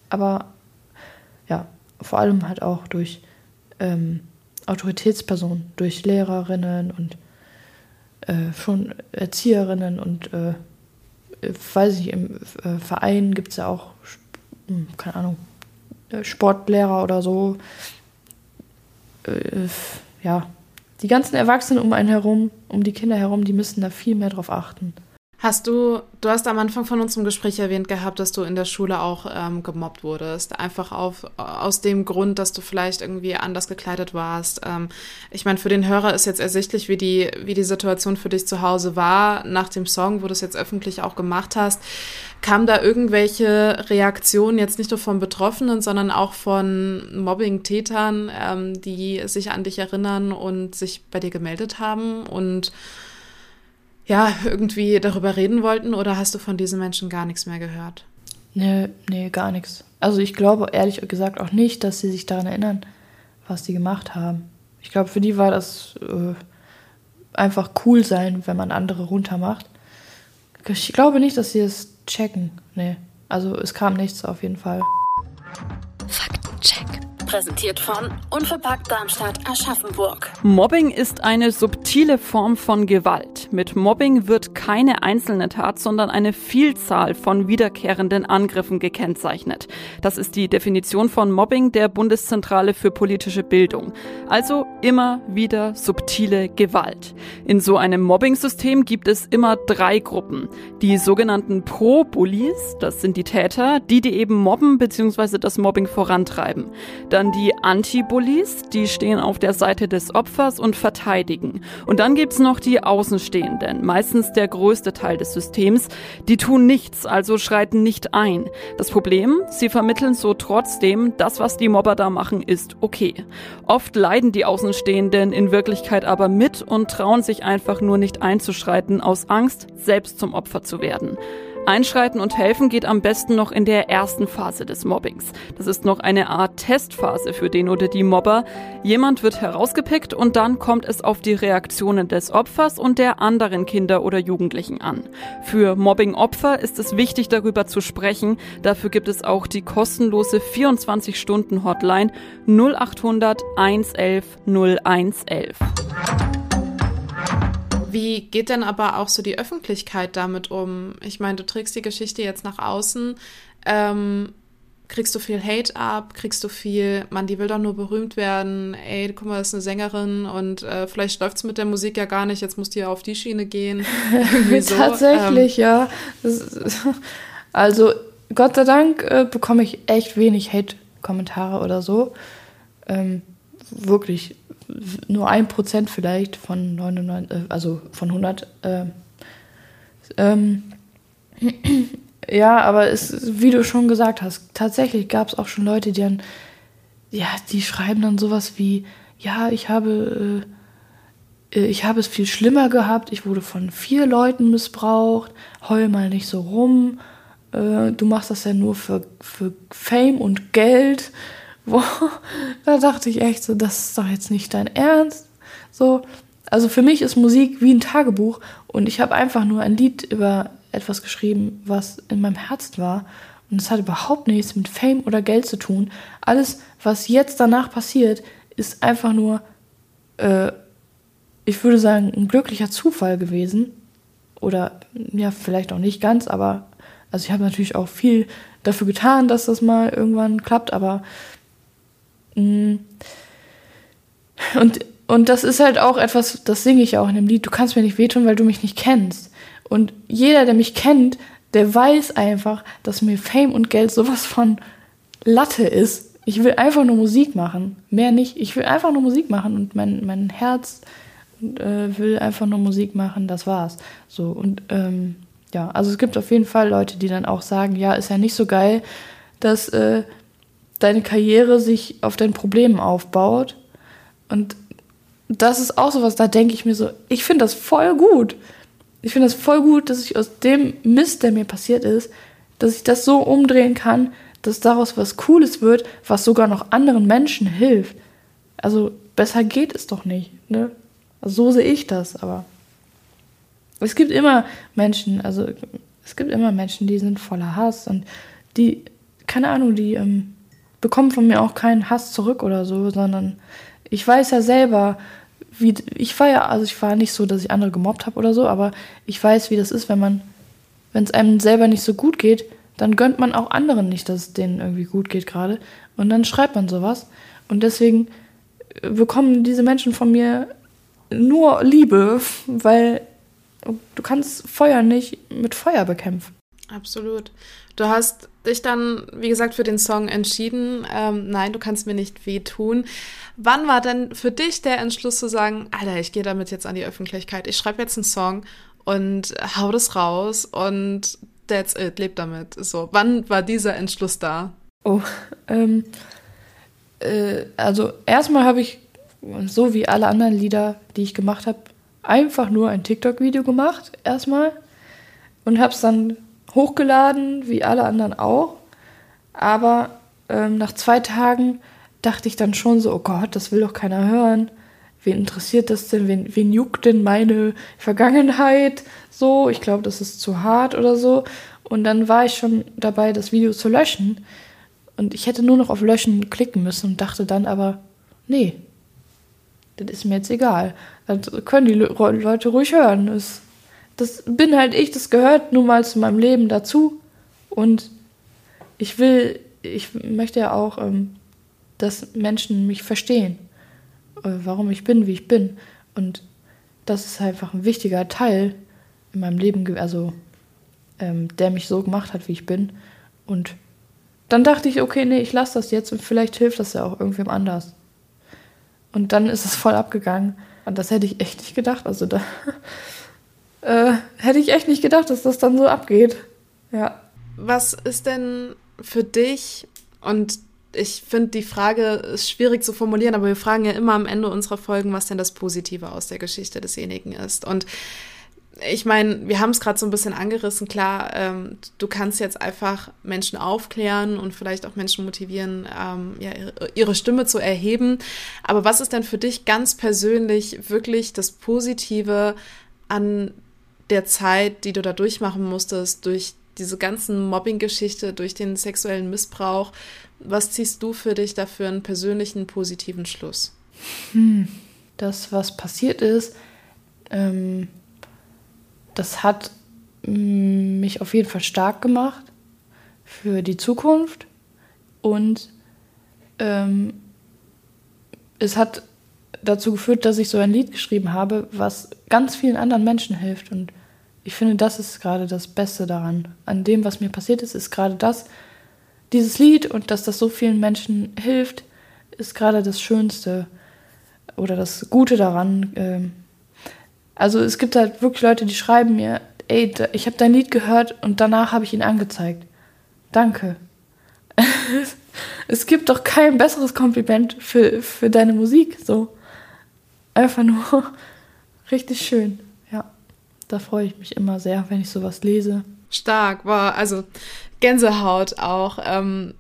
Aber ja, vor allem halt auch durch ähm, Autoritätspersonen, durch Lehrerinnen und äh, schon Erzieherinnen und äh, weiß ich, im äh, Verein gibt es ja auch, hm, keine Ahnung, äh, Sportlehrer oder so. Äh, ja, die ganzen Erwachsenen um einen herum, um die Kinder herum, die müssen da viel mehr drauf achten. Hast du, du hast am Anfang von unserem Gespräch erwähnt gehabt, dass du in der Schule auch ähm, gemobbt wurdest. Einfach auf, aus dem Grund, dass du vielleicht irgendwie anders gekleidet warst. Ähm, ich meine, für den Hörer ist jetzt ersichtlich, wie die, wie die Situation für dich zu Hause war nach dem Song, wo du es jetzt öffentlich auch gemacht hast. Kam da irgendwelche Reaktionen jetzt nicht nur von Betroffenen, sondern auch von Mobbing-Tätern, ähm, die sich an dich erinnern und sich bei dir gemeldet haben und ja, irgendwie darüber reden wollten oder hast du von diesen Menschen gar nichts mehr gehört? Nee, nee, gar nichts. Also ich glaube ehrlich gesagt auch nicht, dass sie sich daran erinnern, was sie gemacht haben. Ich glaube, für die war das äh, einfach cool sein, wenn man andere runtermacht. Ich glaube nicht, dass sie es checken. Nee. Also es kam nichts auf jeden Fall. Faktencheck. Präsentiert von Unverpackt Darmstadt Aschaffenburg. Mobbing ist eine subtile Form von Gewalt. Mit Mobbing wird keine einzelne Tat, sondern eine Vielzahl von wiederkehrenden Angriffen gekennzeichnet. Das ist die Definition von Mobbing der Bundeszentrale für politische Bildung. Also immer wieder subtile Gewalt. In so einem Mobbing-System gibt es immer drei Gruppen. Die sogenannten Pro-Bullies, das sind die Täter, die die eben mobben bzw. das Mobbing vorantreiben. Da dann die Anti-Bullies, die stehen auf der Seite des Opfers und verteidigen. Und dann gibt's noch die Außenstehenden meistens der größte Teil des Systems. Die tun nichts, also schreiten nicht ein. Das Problem, sie vermitteln so trotzdem, das, was die Mobber da machen, ist okay. Oft leiden die Außenstehenden in Wirklichkeit aber mit und trauen sich einfach nur nicht einzuschreiten aus Angst, selbst zum Opfer zu werden. Einschreiten und helfen geht am besten noch in der ersten Phase des Mobbings. Das ist noch eine Art Testphase für den oder die Mobber. Jemand wird herausgepickt und dann kommt es auf die Reaktionen des Opfers und der anderen Kinder oder Jugendlichen an. Für Mobbing-Opfer ist es wichtig, darüber zu sprechen. Dafür gibt es auch die kostenlose 24-Stunden-Hotline 0800 111 0111. Wie geht denn aber auch so die Öffentlichkeit damit um? Ich meine, du trägst die Geschichte jetzt nach außen. Ähm, kriegst du viel Hate ab? Kriegst du viel, man, die will doch nur berühmt werden. Ey, guck mal, das ist eine Sängerin und äh, vielleicht läuft es mit der Musik ja gar nicht. Jetzt musst du ja auf die Schiene gehen. so. Tatsächlich, ähm, ja. Ist, also, Gott sei Dank äh, bekomme ich echt wenig Hate-Kommentare oder so. Ähm, wirklich nur ein Prozent vielleicht von 99, äh, also von 100. Äh, ähm, ja, aber es, wie du schon gesagt hast, tatsächlich gab es auch schon Leute, die dann, ja, die schreiben dann sowas wie, ja, ich habe, äh, ich habe es viel schlimmer gehabt, ich wurde von vier Leuten missbraucht, heul mal nicht so rum, äh, du machst das ja nur für, für Fame und Geld. Boah, da dachte ich echt so, das ist doch jetzt nicht dein Ernst. So, also für mich ist Musik wie ein Tagebuch und ich habe einfach nur ein Lied über etwas geschrieben, was in meinem Herzen war. Und es hat überhaupt nichts mit Fame oder Geld zu tun. Alles, was jetzt danach passiert, ist einfach nur, äh, ich würde sagen, ein glücklicher Zufall gewesen. Oder ja, vielleicht auch nicht ganz, aber also ich habe natürlich auch viel dafür getan, dass das mal irgendwann klappt, aber. Und, und das ist halt auch etwas, das singe ich auch in dem Lied. Du kannst mir nicht wehtun, weil du mich nicht kennst. Und jeder, der mich kennt, der weiß einfach, dass mir Fame und Geld sowas von Latte ist. Ich will einfach nur Musik machen. Mehr nicht. Ich will einfach nur Musik machen und mein, mein Herz äh, will einfach nur Musik machen. Das war's. So. Und ähm, ja, also es gibt auf jeden Fall Leute, die dann auch sagen, ja, ist ja nicht so geil, dass äh, deine Karriere sich auf deinen Problemen aufbaut. Und das ist auch so was, da denke ich mir so, ich finde das voll gut. Ich finde das voll gut, dass ich aus dem Mist, der mir passiert ist, dass ich das so umdrehen kann, dass daraus was Cooles wird, was sogar noch anderen Menschen hilft. Also besser geht es doch nicht. Ne? Also, so sehe ich das, aber es gibt immer Menschen, also es gibt immer Menschen, die sind voller Hass und die, keine Ahnung, die ähm, bekommen von mir auch keinen Hass zurück oder so, sondern ich weiß ja selber, wie ich war ja, also ich war nicht so, dass ich andere gemobbt habe oder so, aber ich weiß, wie das ist, wenn man, wenn es einem selber nicht so gut geht, dann gönnt man auch anderen nicht, dass es denen irgendwie gut geht gerade. Und dann schreibt man sowas. Und deswegen äh, bekommen diese Menschen von mir nur Liebe, weil du kannst Feuer nicht mit Feuer bekämpfen. Absolut. Du hast dich dann, wie gesagt, für den Song entschieden. Ähm, nein, du kannst mir nicht wehtun. Wann war denn für dich der Entschluss zu sagen, Alter, ich gehe damit jetzt an die Öffentlichkeit, ich schreibe jetzt einen Song und hau das raus und that's it, leb damit. So, wann war dieser Entschluss da? Oh, ähm, äh, also erstmal habe ich, so wie alle anderen Lieder, die ich gemacht habe, einfach nur ein TikTok-Video gemacht, erstmal. Und habe es dann hochgeladen, wie alle anderen auch. Aber ähm, nach zwei Tagen dachte ich dann schon so, oh Gott, das will doch keiner hören. Wen interessiert das denn? Wen, wen juckt denn meine Vergangenheit? So, ich glaube, das ist zu hart oder so. Und dann war ich schon dabei, das Video zu löschen. Und ich hätte nur noch auf Löschen klicken müssen und dachte dann aber, nee, das ist mir jetzt egal. Das können die Leute ruhig hören. Das das bin halt ich, das gehört nun mal zu meinem Leben dazu. Und ich will, ich möchte ja auch, ähm, dass Menschen mich verstehen, äh, warum ich bin, wie ich bin. Und das ist einfach ein wichtiger Teil in meinem Leben, also ähm, der mich so gemacht hat, wie ich bin. Und dann dachte ich, okay, nee, ich lasse das jetzt und vielleicht hilft das ja auch irgendwem anders. Und dann ist es voll abgegangen. Und das hätte ich echt nicht gedacht. Also da hätte ich echt nicht gedacht, dass das dann so abgeht. Ja. Was ist denn für dich, und ich finde, die Frage ist schwierig zu formulieren, aber wir fragen ja immer am Ende unserer Folgen, was denn das Positive aus der Geschichte desjenigen ist. Und ich meine, wir haben es gerade so ein bisschen angerissen, klar, ähm, du kannst jetzt einfach Menschen aufklären und vielleicht auch Menschen motivieren, ähm, ja, ihre Stimme zu erheben. Aber was ist denn für dich ganz persönlich wirklich das Positive an der Zeit, die du da durchmachen musstest, durch diese ganzen Mobbing-Geschichte, durch den sexuellen Missbrauch? Was ziehst du für dich dafür einen persönlichen positiven Schluss? Hm, das, was passiert ist, ähm, das hat mm, mich auf jeden Fall stark gemacht für die Zukunft und ähm, es hat dazu geführt, dass ich so ein Lied geschrieben habe, was ganz vielen anderen Menschen hilft und ich finde, das ist gerade das Beste daran. An dem, was mir passiert ist, ist gerade das, dieses Lied und dass das so vielen Menschen hilft, ist gerade das Schönste oder das Gute daran. Ähm, also es gibt halt wirklich Leute, die schreiben mir, ey, ich habe dein Lied gehört und danach habe ich ihn angezeigt. Danke. es gibt doch kein besseres Kompliment für, für deine Musik. So. Einfach nur richtig schön. Da freue ich mich immer sehr, wenn ich sowas lese. Stark, war also Gänsehaut auch. Ähm,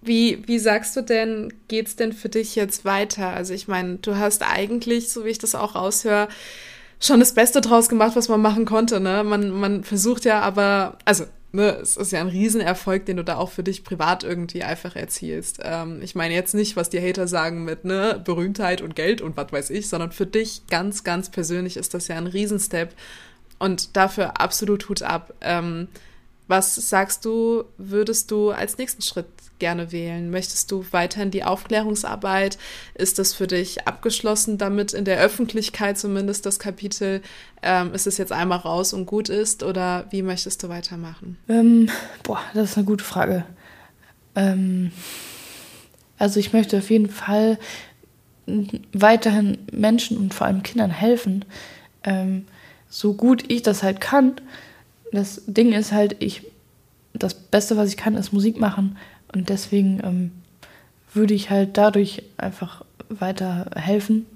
wie, wie sagst du denn, geht's denn für dich jetzt weiter? Also ich meine, du hast eigentlich, so wie ich das auch raushöre, schon das Beste draus gemacht, was man machen konnte. Ne? Man, man versucht ja aber, also ne, es ist ja ein Riesenerfolg, den du da auch für dich privat irgendwie einfach erzielst. Ähm, ich meine jetzt nicht, was die Hater sagen mit ne, Berühmtheit und Geld und was weiß ich, sondern für dich ganz, ganz persönlich ist das ja ein Riesenstep. Und dafür absolut Hut ab. Ähm, was sagst du, würdest du als nächsten Schritt gerne wählen? Möchtest du weiterhin die Aufklärungsarbeit? Ist das für dich abgeschlossen, damit in der Öffentlichkeit zumindest das Kapitel, ähm, ist es jetzt einmal raus und gut ist? Oder wie möchtest du weitermachen? Ähm, boah, das ist eine gute Frage. Ähm, also ich möchte auf jeden Fall weiterhin Menschen und vor allem Kindern helfen, ähm, so gut ich das halt kann das Ding ist halt, ich, das Beste, was ich kann, ist Musik machen. Und deswegen ähm, würde ich halt dadurch einfach weiter helfen,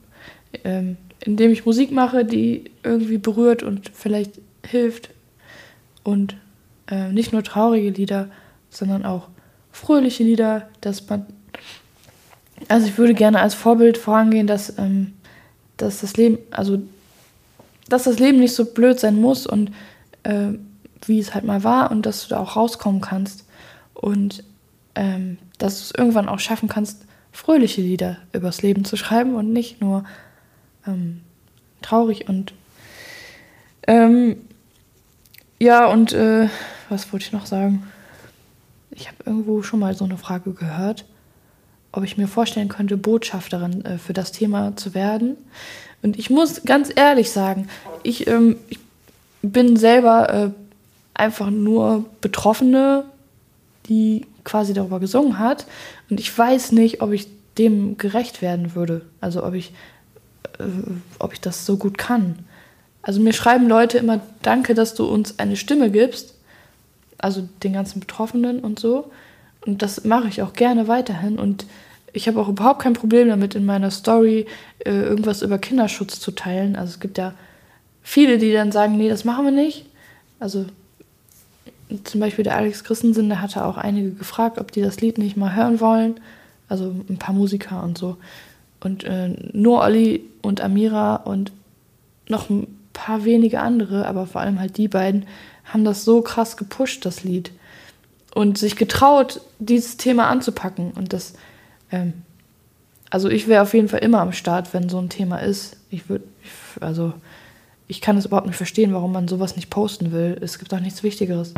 ähm, indem ich Musik mache, die irgendwie berührt und vielleicht hilft. Und äh, nicht nur traurige Lieder, sondern auch fröhliche Lieder, dass man. Also ich würde gerne als Vorbild vorangehen, dass, ähm, dass das Leben, also dass das Leben nicht so blöd sein muss und äh, wie es halt mal war und dass du da auch rauskommen kannst und ähm, dass du es irgendwann auch schaffen kannst, fröhliche Lieder übers Leben zu schreiben und nicht nur ähm, traurig und ähm, ja und äh, was wollte ich noch sagen? Ich habe irgendwo schon mal so eine Frage gehört, ob ich mir vorstellen könnte, Botschafterin äh, für das Thema zu werden. Und ich muss ganz ehrlich sagen, ich, ähm, ich bin selber äh, einfach nur Betroffene, die quasi darüber gesungen hat. Und ich weiß nicht, ob ich dem gerecht werden würde. Also ob ich, äh, ob ich das so gut kann. Also mir schreiben Leute immer, danke, dass du uns eine Stimme gibst. Also den ganzen Betroffenen und so. Und das mache ich auch gerne weiterhin. Und ich habe auch überhaupt kein Problem damit, in meiner Story äh, irgendwas über Kinderschutz zu teilen. Also es gibt ja viele, die dann sagen, nee, das machen wir nicht. Also zum Beispiel der Alex Christensen, der hatte auch einige gefragt, ob die das Lied nicht mal hören wollen. Also ein paar Musiker und so. Und äh, nur Olli und Amira und noch ein paar wenige andere, aber vor allem halt die beiden, haben das so krass gepusht, das Lied. Und sich getraut, dieses Thema anzupacken. Und das, ähm, also ich wäre auf jeden Fall immer am Start, wenn so ein Thema ist. Ich würde, also ich kann es überhaupt nicht verstehen, warum man sowas nicht posten will. Es gibt doch nichts Wichtigeres.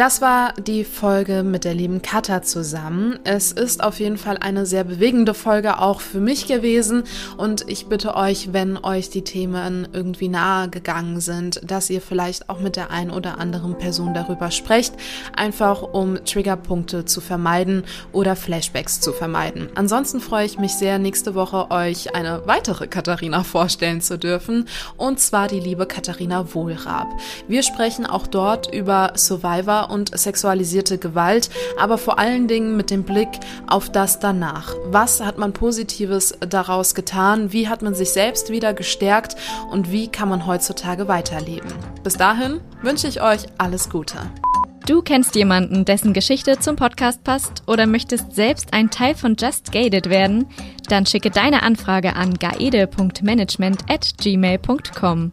Das war die Folge mit der lieben Katha zusammen. Es ist auf jeden Fall eine sehr bewegende Folge auch für mich gewesen und ich bitte euch, wenn euch die Themen irgendwie nahe gegangen sind, dass ihr vielleicht auch mit der ein oder anderen Person darüber sprecht, einfach um Triggerpunkte zu vermeiden oder Flashbacks zu vermeiden. Ansonsten freue ich mich sehr, nächste Woche euch eine weitere Katharina vorstellen zu dürfen und zwar die liebe Katharina Wohlrab. Wir sprechen auch dort über Survivor und sexualisierte Gewalt, aber vor allen Dingen mit dem Blick auf das danach. Was hat man Positives daraus getan? Wie hat man sich selbst wieder gestärkt? Und wie kann man heutzutage weiterleben? Bis dahin wünsche ich euch alles Gute. Du kennst jemanden, dessen Geschichte zum Podcast passt oder möchtest selbst ein Teil von Just Gated werden? Dann schicke deine Anfrage an gaede.management at gmail.com.